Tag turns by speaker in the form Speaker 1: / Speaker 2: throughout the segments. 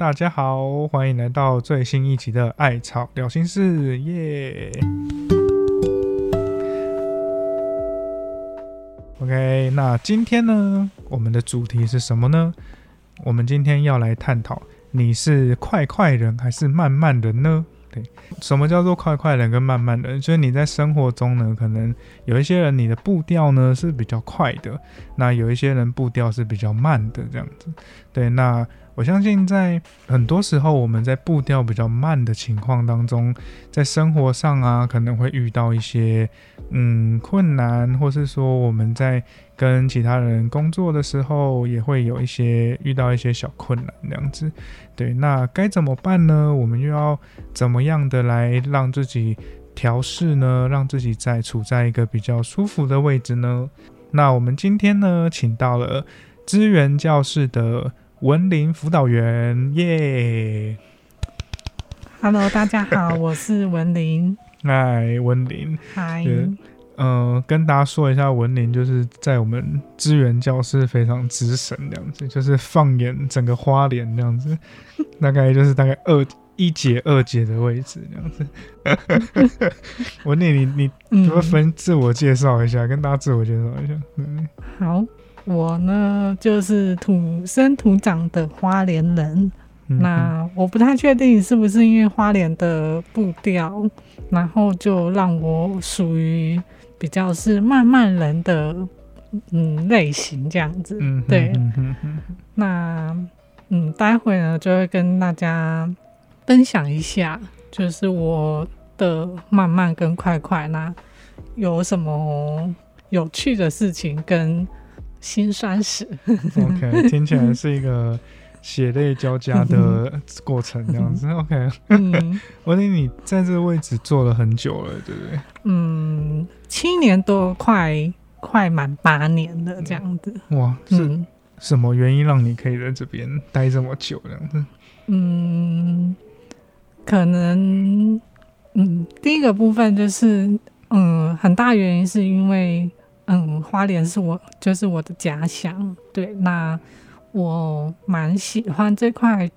Speaker 1: 大家好，欢迎来到最新一集的《艾草聊心事》耶。OK，那今天呢，我们的主题是什么呢？我们今天要来探讨，你是快快人还是慢慢人呢？对，什么叫做快快人跟慢慢人？就是你在生活中呢，可能有一些人你的步调呢是比较快的，那有一些人步调是比较慢的，这样子。对，那。我相信，在很多时候，我们在步调比较慢的情况当中，在生活上啊，可能会遇到一些嗯困难，或是说我们在跟其他人工作的时候，也会有一些遇到一些小困难这样子。对，那该怎么办呢？我们又要怎么样的来让自己调试呢？让自己在处在一个比较舒服的位置呢？那我们今天呢，请到了资源教室的。文林辅导员，耶
Speaker 2: ！Hello，大家好，我是文林。
Speaker 1: 嗨，文林。
Speaker 2: 嗨。
Speaker 1: 嗯，跟大家说一下，文林就是在我们资源教室非常资深这样子，就是放眼整个花莲这样子，大概就是大概二一姐、二姐的位置这样子。文林，你你不分自我介绍一下，跟大家自我介绍一下。
Speaker 2: 嗯，好。我呢，就是土生土长的花莲人。那我不太确定是不是因为花莲的步调，然后就让我属于比较是慢慢人的嗯类型这样子。对。那嗯，待会呢就会跟大家分享一下，就是我的慢慢跟快快，那有什么有趣的事情跟。心酸史
Speaker 1: ，OK，听起来是一个血泪交加的过程，这样子，OK。嗯，我听你在这个位置坐了很久了，对不对？
Speaker 2: 嗯，七年多，快快满八年了，这样子。
Speaker 1: 哇，是什么原因让你可以在这边待这么久？这样子？
Speaker 2: 嗯，可能，嗯，第一个部分就是，嗯，很大原因是因为。嗯，花莲是我就是我的家乡，对，那我蛮喜欢这块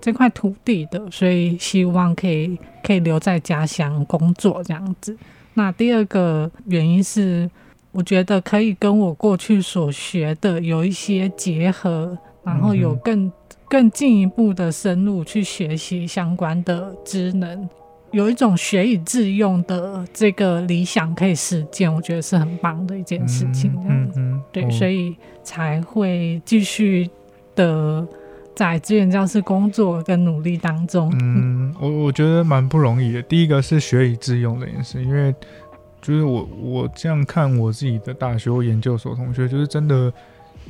Speaker 2: 这块土地的，所以希望可以可以留在家乡工作这样子。那第二个原因是，我觉得可以跟我过去所学的有一些结合，然后有更更进一步的深入去学习相关的职能。有一种学以致用的这个理想可以实践，我觉得是很棒的一件事情。嗯嗯，对，所以才会继续的在资源教室工作跟努力当中。
Speaker 1: 嗯，我我觉得蛮不容易的。第一个是学以致用的件事，因为就是我我这样看我自己的大学或研究所同学，就是真的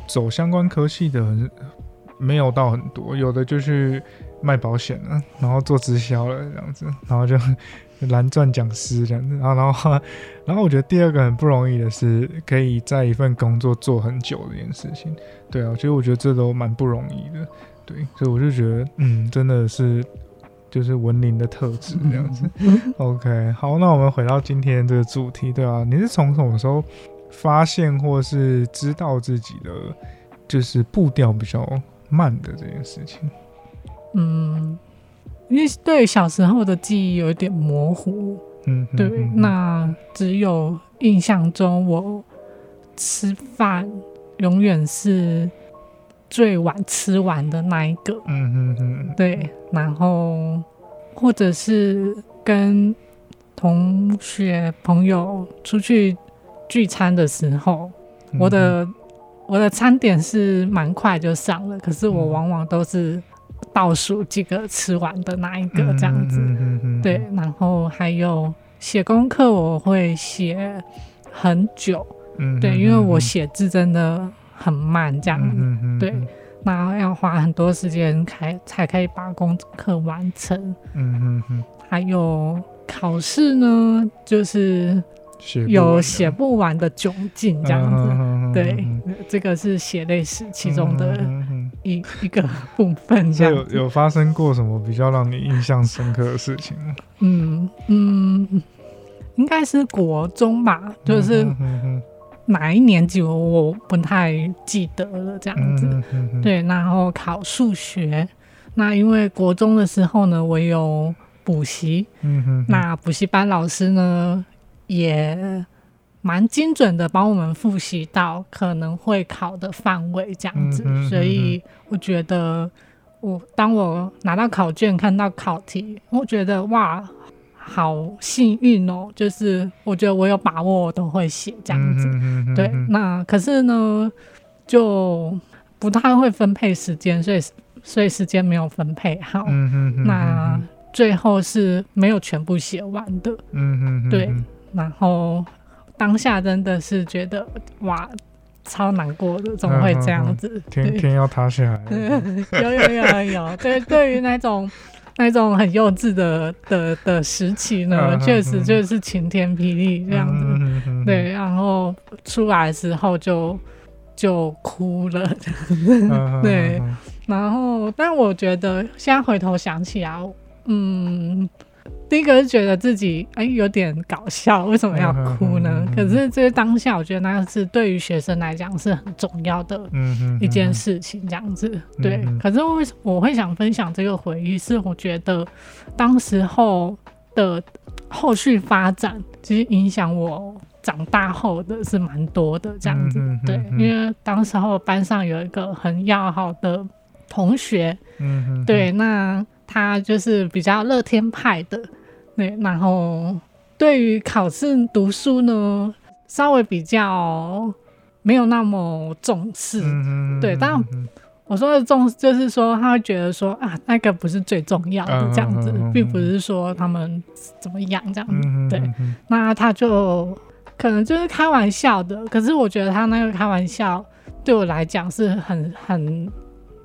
Speaker 1: 走相关科系的没有到很多，有的就是。卖保险了，然后做直销了这样子，然后就 蓝钻讲师这样子，然后然后 然后我觉得第二个很不容易的是，可以在一份工作做很久这件事情。对啊，其实我觉得这都蛮不容易的。对，所以我就觉得，嗯，真的是就是文林的特质这样子。OK，好，那我们回到今天这个主题，对啊，你是从什么时候发现或是知道自己的就是步调比较慢的这件事情？
Speaker 2: 嗯，因为对小时候的记忆有一点模糊，嗯，对，那只有印象中我吃饭永远是最晚吃完的那一个，嗯嗯嗯，对，然后或者是跟同学朋友出去聚餐的时候，我的我的餐点是蛮快就上了，可是我往往都是。倒数几个吃完的那一个这样子，对，然后还有写功课，我会写很久，对，因为我写字真的很慢，这样，对，那要花很多时间才才可以把功课完成，嗯嗯嗯。还有考试呢，就是有写不完的窘境这样子，对，这个是写类史其中的。一一个部分，这样
Speaker 1: 有有发生过什么比较让你印象深刻的事情吗？嗯
Speaker 2: 嗯，应该是国中吧，就是哪一年级我不太记得了，这样子。对，然后考数学，那因为国中的时候呢，我有补习，嗯哼，那补习班老师呢也蛮精准的帮我们复习到可能会考的范围这样子，所以我觉得我当我拿到考卷看到考题，我觉得哇。好幸运哦，就是我觉得我有把握，我都会写这样子。对，那可是呢，就不太会分配时间，所以所以时间没有分配好。那最后是没有全部写完的。嗯嗯，对。然后当下真的是觉得哇，超难过的，怎么会这样子？
Speaker 1: 天天要塌下来。
Speaker 2: 有有有有，对，对于那种。那种很幼稚的的的时期呢，确实就是晴天霹雳这样子，对，然后出来之后就就哭了，对，然后但我觉得现在回头想起来，嗯。第一个是觉得自己哎有点搞笑，为什么要哭呢？可是这当下，我觉得那是对于学生来讲是很重要的一件事情，这样子对。可是为什么我会想分享这个回忆？是我觉得当时候的后续发展，其实影响我长大后的是蛮多的，这样子对。因为当时候班上有一个很要好的同学，嗯，对，那。他就是比较乐天派的，对，然后对于考试读书呢，稍微比较没有那么重视，对。但我说的重，就是说他会觉得说啊，那个不是最重要的这样子，并不是说他们怎么样这样子，对。那他就可能就是开玩笑的，可是我觉得他那个开玩笑对我来讲是很很。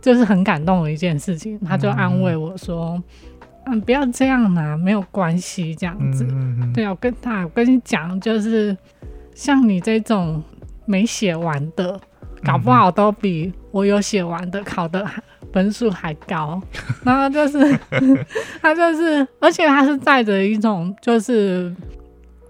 Speaker 2: 就是很感动的一件事情，他就安慰我说：“嗯，不要这样嘛，没有关系，这样子。”对我跟他，我跟你讲，就是像你这种没写完的，搞不好都比我有写完的考的分数还高。然后就是他就是，而且他是带着一种就是。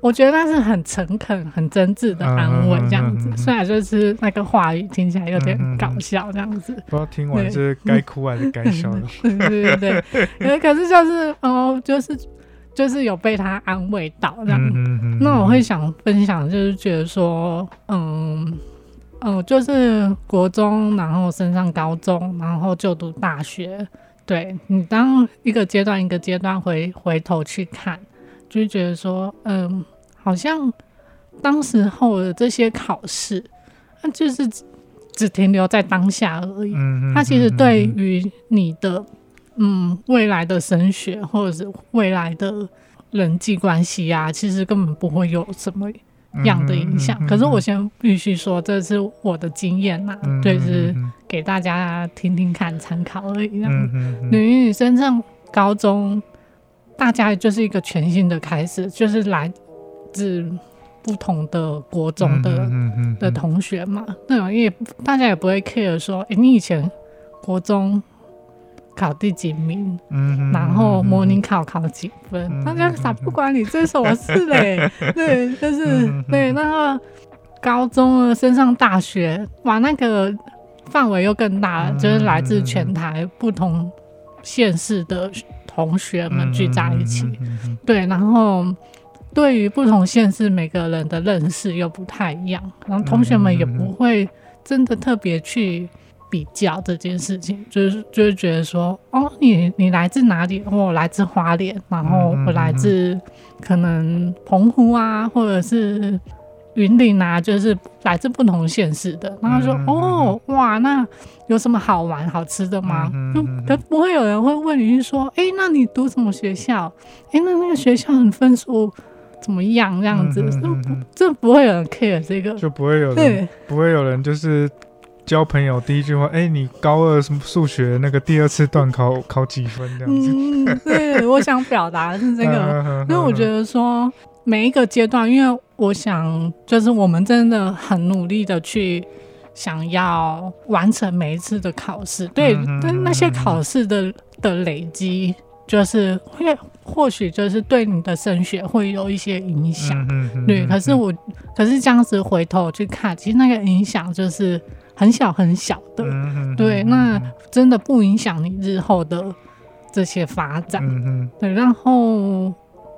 Speaker 2: 我觉得那是很诚恳、很真挚的安慰，这样子。虽然就是那个话语听起来有点搞笑，这样子。
Speaker 1: 不知道听完是该哭还是该笑的。
Speaker 2: 对 对。可是就是哦，就是就是有被他安慰到这样。那我会想分享，就是觉得说，嗯嗯，就是国中，然后升上高中，然后就读大学。对你当一个阶段一个阶段回回头去看，就觉得说，嗯。好像当时候的这些考试，那就是只停留在当下而已。它其实对于你的嗯未来的升学或者是未来的人际关系啊，其实根本不会有什么样的影响。可是我先必须说，这是我的经验呐，就是给大家听听看参考而已。女女生上高中，大家就是一个全新的开始，就是来。自不同的国中的的同学嘛，那种也大家也不会 care 说，哎，你以前国中考第几名，然后模拟考考几分，大家啥不管你这什么事嘞？对，就是对那个高中啊，升上大学，哇，那个范围又更大了，就是来自全台不同县市的同学们聚在一起，对，然后。对于不同县市每个人的认识又不太一样，然后同学们也不会真的特别去比较这件事情，就是就是觉得说，哦，你你来自哪里？我来自花莲，然后我来自可能澎湖啊，或者是云林啊，就是来自不同县市的。然后说，哦，哇，那有什么好玩好吃的吗？可不会有人会问你说，哎，那你读什么学校？哎，那那个学校的分数？怎么样？这样子，这不会有人 care 这个，
Speaker 1: 就不会有人，不会有人就是交朋友第一句话，哎，你高二什么数学那个第二次段考考几分这样子？
Speaker 2: 嗯，对，我想表达的是这个，因为我觉得说每一个阶段，因为我想就是我们真的很努力的去想要完成每一次的考试，对，但那些考试的的累积。就是会或许就是对你的升学会有一些影响，对。可是我可是这样子回头去看，其实那个影响就是很小很小的，对。那真的不影响你日后的这些发展，对。然后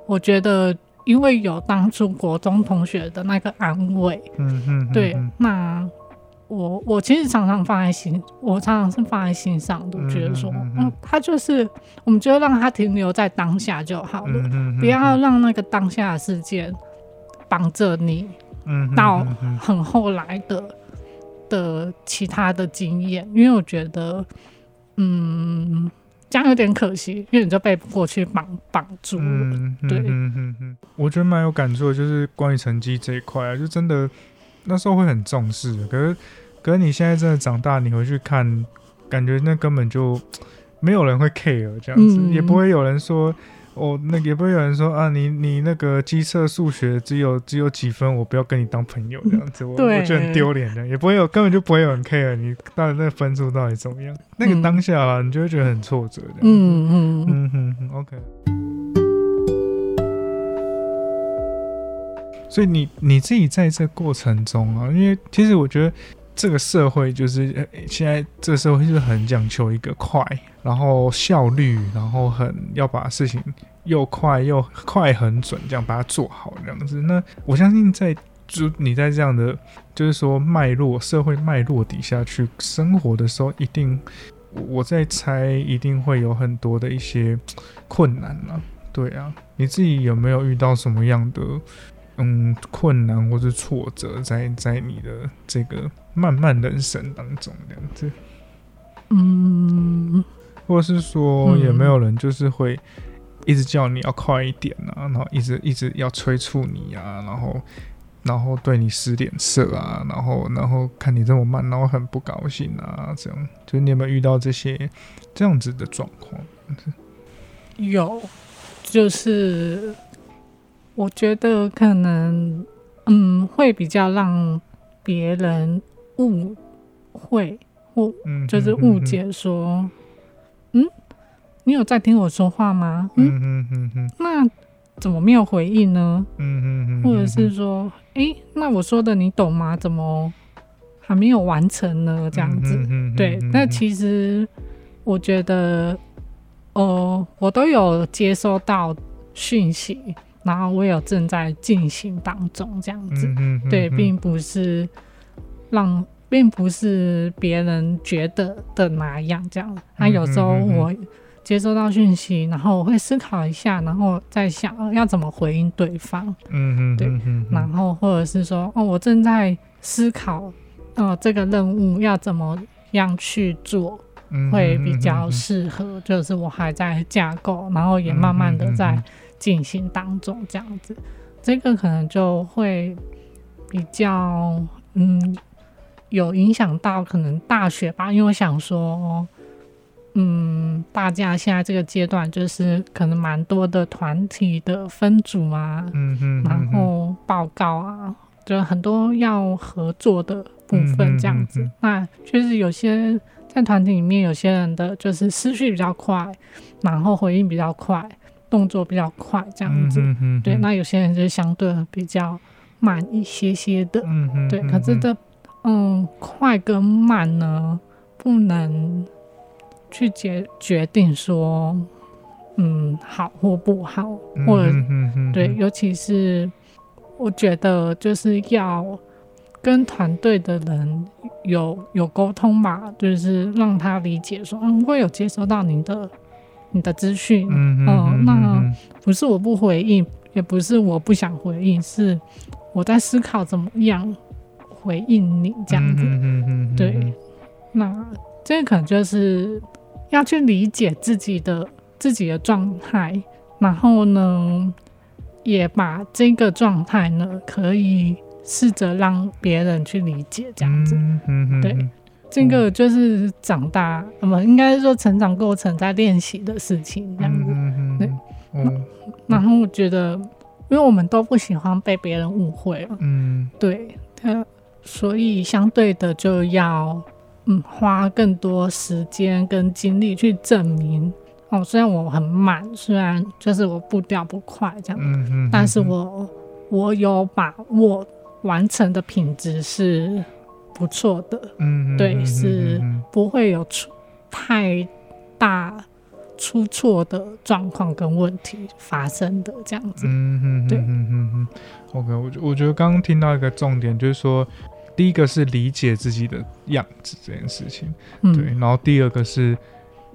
Speaker 2: 我觉得，因为有当初国中同学的那个安慰，嗯对，那。我我其实常常放在心，我常常是放在心上的，觉得说，嗯，他就是，我们就让他停留在当下就好了，不要让那个当下的事件绑着你，嗯，到很后来的的其他的经验，因为我觉得，嗯，这样有点可惜，因为你就被过去绑绑住了，对，嗯
Speaker 1: 嗯嗯，我觉得蛮有感触的，就是关于成绩这一块啊，就真的。那时候会很重视，可是，可是你现在真的长大，你回去看，感觉那根本就没有人会 care 这样子，也不会有人说，哦，那也不会有人说啊，你你那个机测数学只有只有几分，我不要跟你当朋友这样子，我我觉得很丢脸的，也不会有根本就不会有人 care 你到底那个分数到底怎么样，那个当下啊，你就会觉得很挫折的，嗯嗯。嗯嗯嗯，OK。所以你你自己在这过程中啊，因为其实我觉得这个社会就是现在这个社会就是很讲求一个快，然后效率，然后很要把事情又快又快很准这样把它做好这样子。那我相信在就你在这样的就是说脉络社会脉络底下去生活的时候，一定我在猜一定会有很多的一些困难啊。对啊，你自己有没有遇到什么样的？嗯，困难或是挫折，在在你的这个漫漫人生当中，这样子，嗯，或者是说，有没有人就是会一直叫你要快一点啊，然后一直一直要催促你啊，然后然后对你使脸色啊，然后然后看你这么慢，然后很不高兴啊，这样，就是你有没有遇到这些这样子的状况？
Speaker 2: 有，就是。我觉得可能，嗯，会比较让别人误会或就是误解说，嗯，你有在听我说话吗？嗯嗯嗯嗯，那怎么没有回应呢？嗯嗯嗯，或者是说，哎，那我说的你懂吗？怎么还没有完成呢？这样子，对，那其实我觉得，哦，我都有接收到讯息。然后我有正在进行当中，这样子，对，并不是让，并不是别人觉得的那样，这样。那有时候我接收到讯息，然后我会思考一下，然后再想要怎么回应对方。嗯嗯，对。然后或者是说，哦，我正在思考，哦，这个任务要怎么样去做会比较适合，就是我还在架构，然后也慢慢的在。进行当中这样子，这个可能就会比较嗯有影响到可能大学吧，因为我想说，嗯，大家现在这个阶段就是可能蛮多的团体的分组啊，嗯嗯，然后报告啊，就很多要合作的部分这样子，那确实有些在团体里面有些人的就是思绪比较快，然后回应比较快。动作比较快，这样子，对。那有些人就相对比较慢一些些的，对。可是这，嗯，快跟慢呢，不能去决决定说，嗯，好或不好，或者，对。尤其是我觉得，就是要跟团队的人有有沟通吧，就是让他理解说，嗯，会有接收到您的。你的资讯，嗯，那不是我不回应，也不是我不想回应，是我在思考怎么样回应你这样子。嗯嗯对，那这个可能就是要去理解自己的自己的状态，然后呢，也把这个状态呢，可以试着让别人去理解这样子。对。这个就是长大，我们应该说成长过程在练习的事情，这样子。对，嗯。然后我觉得，因为我们都不喜欢被别人误会嘛，嗯，对，他，所以相对的就要，嗯，花更多时间跟精力去证明，哦，虽然我很慢，虽然就是我步调不快这样，嗯嗯，但是我我有把握完成的品质是不错的，嗯，对，是不会有出太大出错的状况跟问题发生的这样子，嗯嗯，对，嗯嗯
Speaker 1: 嗯，OK，我我觉得刚刚听到一个重点就是说。第一个是理解自己的样子这件事情，对，然后第二个是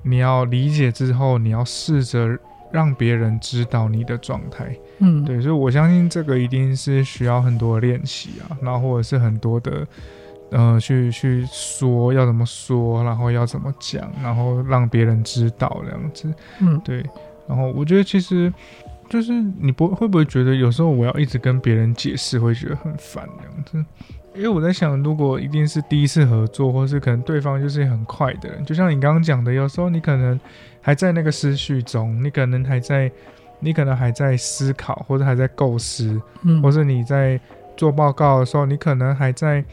Speaker 1: 你要理解之后，你要试着让别人知道你的状态，嗯，对，所以我相信这个一定是需要很多练习啊，然后或者是很多的，呃，去去说要怎么说，然后要怎么讲，然后让别人知道这样子，嗯，对，然后我觉得其实就是你不会不会觉得有时候我要一直跟别人解释，会觉得很烦这样子。因为我在想，如果一定是第一次合作，或是可能对方就是很快的人，就像你刚刚讲的，有时候你可能还在那个思绪中，你可能还在，你可能还在思考，或者还在构思，嗯，或是你在做报告的时候，你可能还在，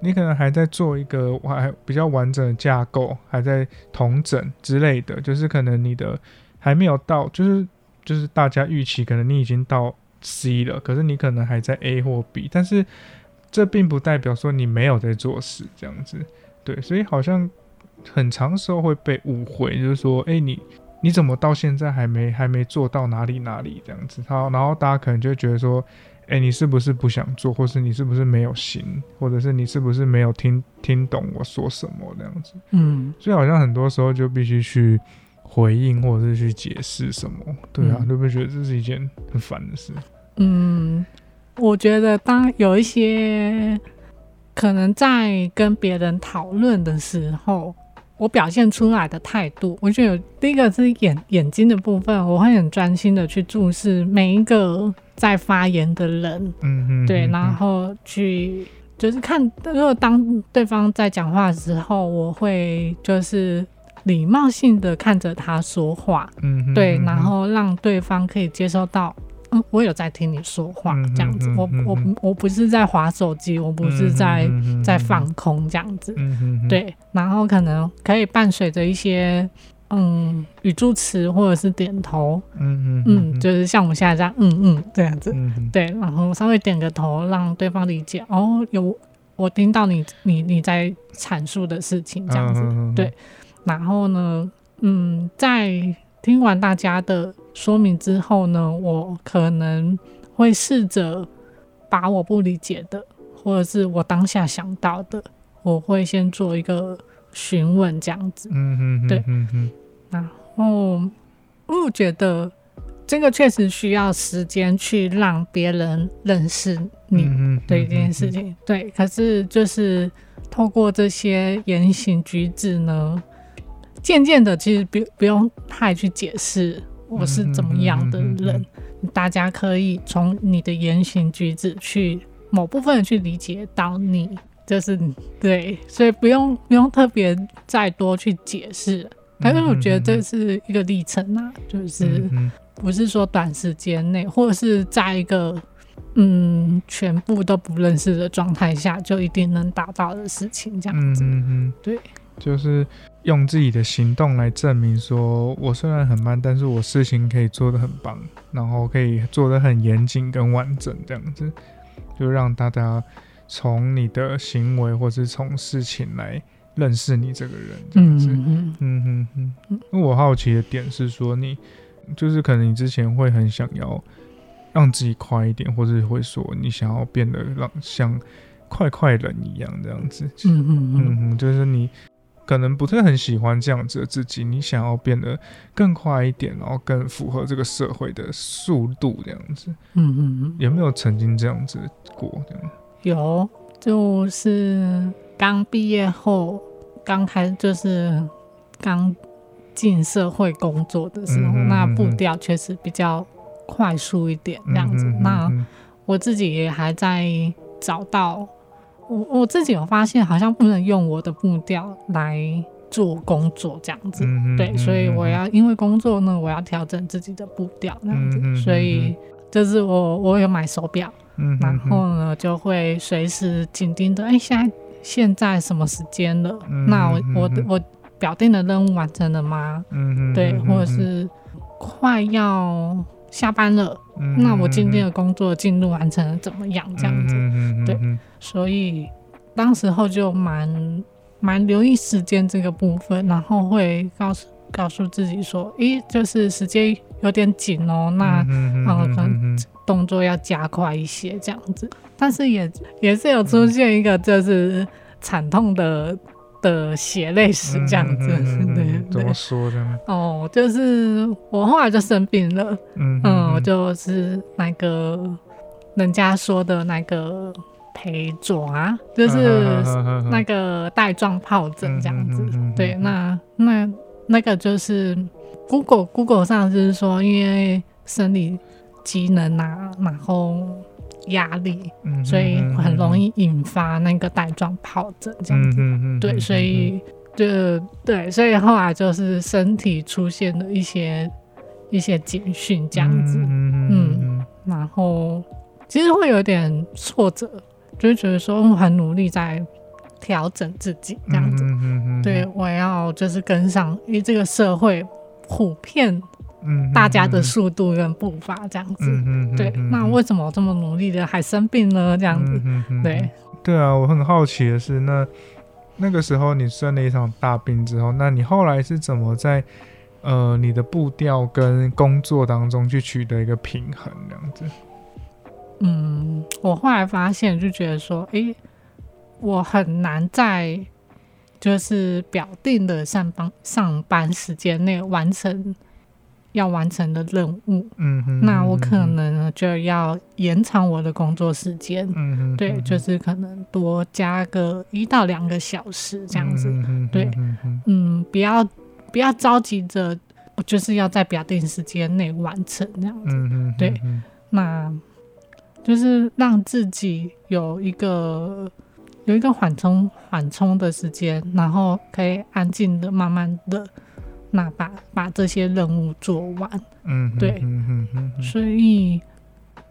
Speaker 1: 你可能还在做一个还比较完整的架构，还在同整之类的，就是可能你的还没有到，就是就是大家预期，可能你已经到 C 了，可是你可能还在 A 或 B，但是。这并不代表说你没有在做事，这样子，对，所以好像很长时候会被误会，就是说，哎，你你怎么到现在还没还没做到哪里哪里这样子？好，然后大家可能就觉得说，哎，你是不是不想做，或是你是不是没有心，或者是你是不是没有听听懂我说什么这样子？嗯，所以好像很多时候就必须去回应，或者是去解释什么，对啊，会不会觉得这是一件很烦的事？嗯。
Speaker 2: 我觉得，当有一些可能在跟别人讨论的时候，我表现出来的态度，我觉得第一个是眼眼睛的部分，我会很专心的去注视每一个在发言的人，嗯嗯，对，然后去就是看，如果当对方在讲话的时候，我会就是礼貌性的看着他说话，嗯，对，然后让对方可以接受到。嗯，我有在听你说话，这样子，我我我不是在划手机，我不是在在放空这样子，对，然后可能可以伴随着一些嗯语助词或者是点头，嗯嗯嗯，就是像我们现在这样，嗯嗯这样子，对，然后稍微点个头，让对方理解，哦，有我听到你你你在阐述的事情这样子，对，然后呢，嗯，在。听完大家的说明之后呢，我可能会试着把我不理解的，或者是我当下想到的，我会先做一个询问，这样子。嗯嗯对，嗯嗯。然后我觉得这个确实需要时间去让别人认识你对这件事情。对，可是就是透过这些言行举止呢。渐渐的，其实不不用太去解释我是怎么样的人，大家可以从你的言行举止去某部分去理解到你，就是对，所以不用不用特别再多去解释。但是我觉得这是一个历程啊，就是不是说短时间内，或者是在一个嗯全部都不认识的状态下就一定能达到的事情，这样子，嗯嗯对。
Speaker 1: 就是用自己的行动来证明，说我虽然很慢，但是我事情可以做得很棒，然后可以做得很严谨跟完整，这样子，就让大家从你的行为或是从事情来认识你这个人，这样子。嗯嗯嗯嗯。那我好奇的点是说，你就是可能你之前会很想要让自己快一点，或者会说你想要变得让像快快人一样这样子。嗯嗯嗯嗯，就是你。可能不是很喜欢这样子的自己，你想要变得更快一点，然后更符合这个社会的速度，这样子。嗯嗯嗯。有没有曾经这样子过？这样
Speaker 2: 有，就是刚毕业后，刚开就是刚进社会工作的时候，那步调确实比较快速一点，这样子。那我自己也还在找到。我我自己有发现，好像不能用我的步调来做工作这样子，对，所以我要因为工作呢，我要调整自己的步调这样子，所以就是我我有买手表，然后呢就会随时紧盯着，哎，现在现在什么时间了？那我我我表定的任务完成了吗？
Speaker 1: 嗯
Speaker 2: 对，或者是快要下班了，那我今天的工作进度完成了怎么样？这样子，对，所以当时候就蛮蛮留意时间这个部分，然后会告诉告诉自己说，诶，就是时间有点紧哦，那嗯可能动作要加快一些这样子，但是也也是有出现一个就是惨痛的。的血泪史这样子，对，
Speaker 1: 怎么说的？
Speaker 2: 哦，就是我后来就生病了，嗯嗯，就是那个人家说的那个陪爪，就是那个带状疱疹这样子。对，那那那个就是 Google Google 上就是说，因为生理机能啊，然后。压力，所以很容易引发那个带状疱疹这样子。对，所以就对，所以后来就是身体出现了一些一些警讯这样子。嗯，然后其实会有点挫折，就觉得说我很努力在调整自己这样子。嗯对，我要就是跟上，因为这个社会普遍。大家的速度跟步伐这样子，对，那为什么我这么努力的还生病呢？这样子，对，
Speaker 1: 对啊，我很好奇的是，那那个时候你生了一场大病之后，那你后来是怎么在呃你的步调跟工作当中去取得一个平衡？这样子，
Speaker 2: 嗯，我后来发现就觉得说，哎，我很难在就是表定的上班上班时间内完成。要完成的任务，嗯哼，那我可能就要延长我的工作时间，嗯哼，对，就是可能多加个一到两个小时这样子，对，嗯，不要不要着急着，我就是要在表定时间内完成这样子，嗯对，那就是让自己有一个有一个缓冲缓冲的时间，然后可以安静的慢慢的。那把把这些任务做完，嗯，对，嗯嗯所以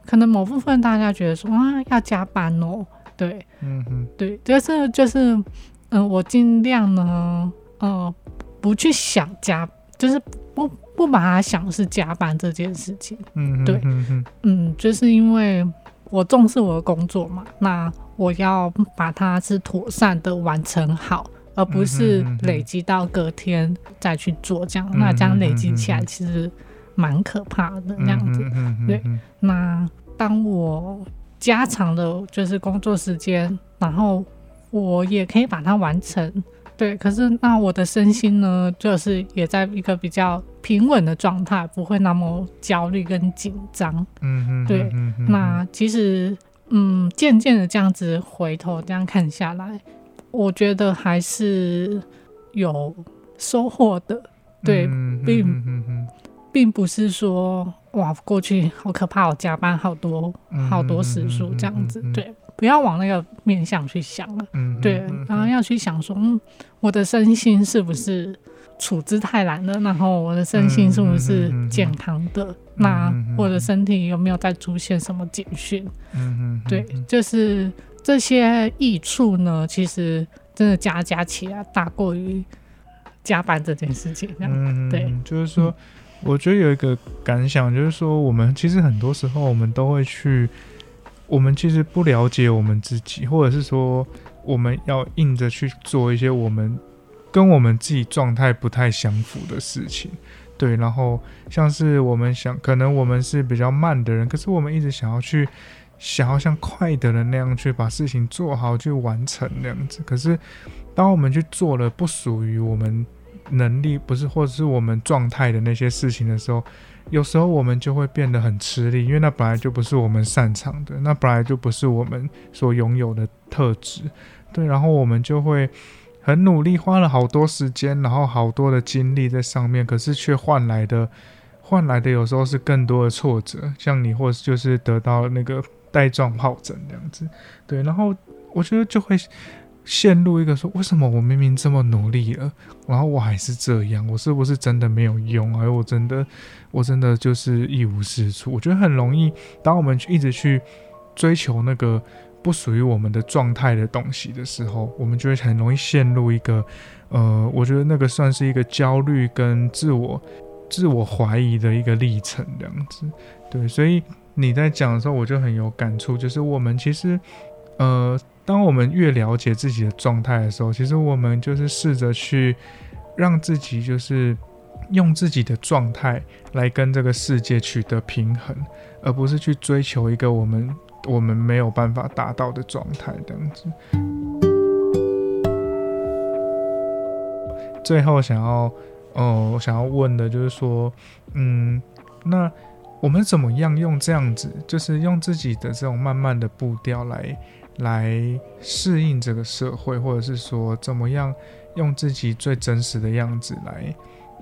Speaker 2: 可能某部分大家觉得说啊要加班哦，对，嗯哼，对，就是就是，嗯，我尽量呢，呃，不去想加，就是不不把它想是加班这件事情，嗯，对，嗯嗯，就是因为我重视我的工作嘛，那我要把它是妥善的完成好。而不是累积到隔天再去做这样，那这样累积起来其实蛮可怕的那样子。对，那当我加长的就是工作时间，然后我也可以把它完成。对，可是那我的身心呢，就是也在一个比较平稳的状态，不会那么焦虑跟紧张。嗯嗯，对。那其实嗯，渐渐的这样子回头这样看下来。我觉得还是有收获的，对，并并不是说哇，过去好可怕，我加班好多好多时数这样子，对，不要往那个面向去想了，对，然后要去想说，嗯，我的身心是不是处之太难了？然后我的身心是不是健康的？那我的身体有没有在出现什么警讯？嗯嗯，对，就是。这些益处呢，其实真的加加起来大过于加班这件事情。嗯，对，
Speaker 1: 就是说，我觉得有一个感想，就是说，我们其实很多时候我们都会去，我们其实不了解我们自己，或者是说，我们要硬着去做一些我们跟我们自己状态不太相符的事情。对，然后像是我们想，可能我们是比较慢的人，可是我们一直想要去。想要像快的人那样去把事情做好，去完成那样子。可是，当我们去做了不属于我们能力，不是或者是我们状态的那些事情的时候，有时候我们就会变得很吃力，因为那本来就不是我们擅长的，那本来就不是我们所拥有的特质。对，然后我们就会很努力，花了好多时间，然后好多的精力在上面，可是却换来的换来的有时候是更多的挫折。像你，或者就是得到那个。带状疱疹这样子，对，然后我觉得就会陷入一个说，为什么我明明这么努力了，然后我还是这样，我是不是真的没有用？而我真的，我真的就是一无是处。我觉得很容易，当我们一直去追求那个不属于我们的状态的东西的时候，我们就会很容易陷入一个，呃，我觉得那个算是一个焦虑跟自我、自我怀疑的一个历程，这样子。对，所以你在讲的时候，我就很有感触，就是我们其实，呃，当我们越了解自己的状态的时候，其实我们就是试着去让自己，就是用自己的状态来跟这个世界取得平衡，而不是去追求一个我们。我们没有办法达到的状态，这样子。最后想要，哦，想要问的就是说，嗯，那我们怎么样用这样子，就是用自己的这种慢慢的步调来来适应这个社会，或者是说怎么样用自己最真实的样子来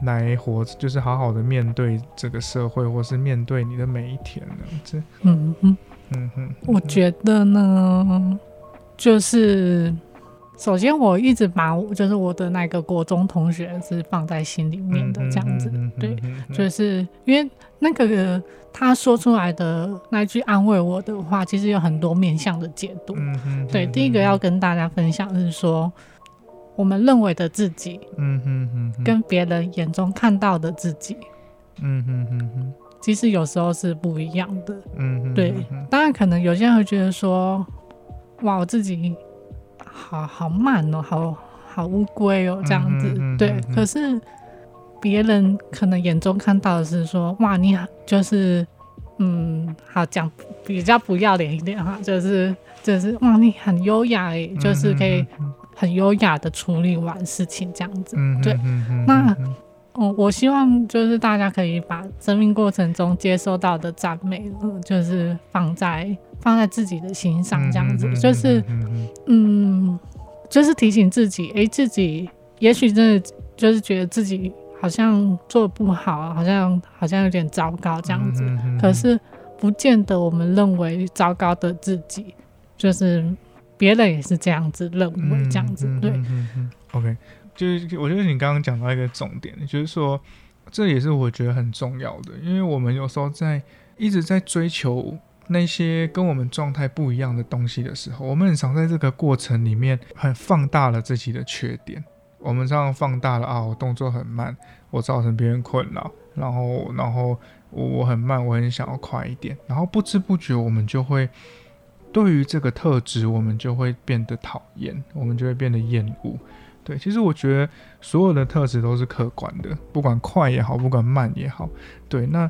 Speaker 1: 来活，就是好好的面对这个社会，或是面对你的每一天，这样子。嗯嗯。
Speaker 2: 嗯哼，我觉得呢，就是首先我一直把我就是我的那个国中同学是放在心里面的这样子，对，就是因为那个他说出来的那句安慰我的话，其实有很多面向的解读。对，第一个要跟大家分享是说，我们认为的自己，嗯哼哼，跟别人眼中看到的自己，嗯哼哼哼。其实有时候是不一样的，嗯，对。当然，可能有些人会觉得说，哇，我自己好好慢哦，好好乌龟哦，这样子，对。可是别人可能眼中看到的是说，哇，你好，就是，嗯，好讲比较不要脸一点哈，就是就是哇，你很优雅诶，就是可以很优雅的处理完事情这样子，对。那哦，我希望就是大家可以把生命过程中接收到的赞美，就是放在放在自己的心上，这样子，就是嗯，就是提醒自己，哎，自己也许真的就是觉得自己好像做不好，好像好像有点糟糕这样子，可是不见得我们认为糟糕的自己，就是别人也是这样子认为，这样子，对
Speaker 1: ，OK。就是我觉得你刚刚讲到一个重点，就是说这也是我觉得很重要的，因为我们有时候在一直在追求那些跟我们状态不一样的东西的时候，我们很常在这个过程里面很放大了自己的缺点，我们这样放大了啊，我动作很慢，我造成别人困扰，然后然后我我很慢，我很想要快一点，然后不知不觉我们就会对于这个特质，我们就会变得讨厌，我们就会变得厌恶。对，其实我觉得所有的特质都是客观的，不管快也好，不管慢也好。对，那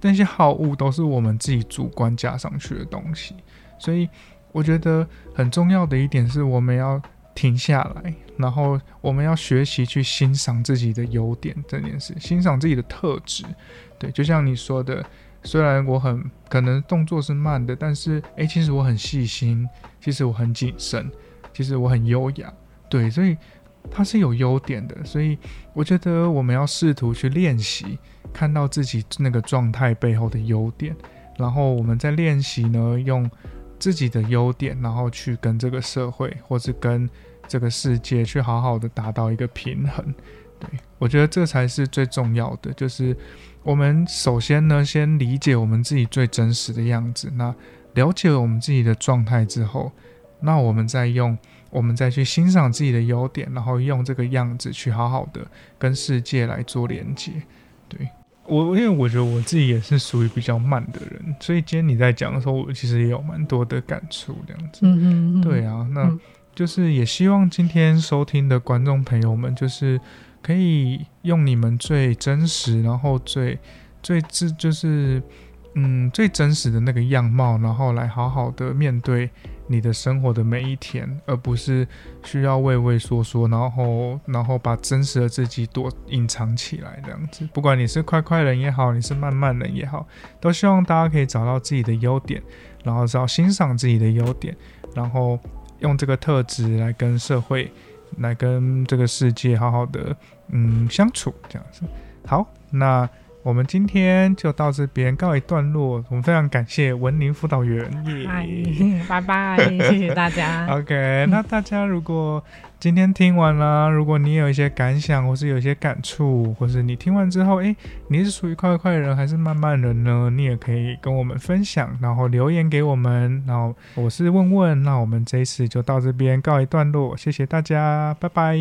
Speaker 1: 那些好恶都是我们自己主观加上去的东西。所以我觉得很重要的一点是，我们要停下来，然后我们要学习去欣赏自己的优点这件事，欣赏自己的特质。对，就像你说的，虽然我很可能动作是慢的，但是诶，其实我很细心，其实我很谨慎，其实我很优雅。对，所以它是有优点的，所以我觉得我们要试图去练习，看到自己那个状态背后的优点，然后我们在练习呢，用自己的优点，然后去跟这个社会或是跟这个世界去好好的达到一个平衡。对我觉得这才是最重要的，就是我们首先呢，先理解我们自己最真实的样子，那了解了我们自己的状态之后，那我们再用。我们再去欣赏自己的优点，然后用这个样子去好好的跟世界来做连接。对我，因为我觉得我自己也是属于比较慢的人，所以今天你在讲的时候，我其实也有蛮多的感触。这样子，嗯嗯，对啊，那就是也希望今天收听的观众朋友们，就是可以用你们最真实，然后最最自就是嗯最真实的那个样貌，然后来好好的面对。你的生活的每一天，而不是需要畏畏缩缩，然后然后把真实的自己躲隐藏起来这样子。不管你是快快人也好，你是慢慢人也好，都希望大家可以找到自己的优点，然后知道欣赏自己的优点，然后用这个特质来跟社会、来跟这个世界好好的嗯相处这样子。好，那我们今天就到这边告一段落。我们非常感谢文林辅导员，
Speaker 2: 拜拜，谢谢大家。
Speaker 1: OK，那大家如果今天听完了，如果你有一些感想，或是有一些感触，或是你听完之后，哎，你是属于快快人还是慢慢人呢？你也可以跟我们分享，然后留言给我们。然后我是问问，那我们这一次就到这边告一段落，谢谢大家，拜拜。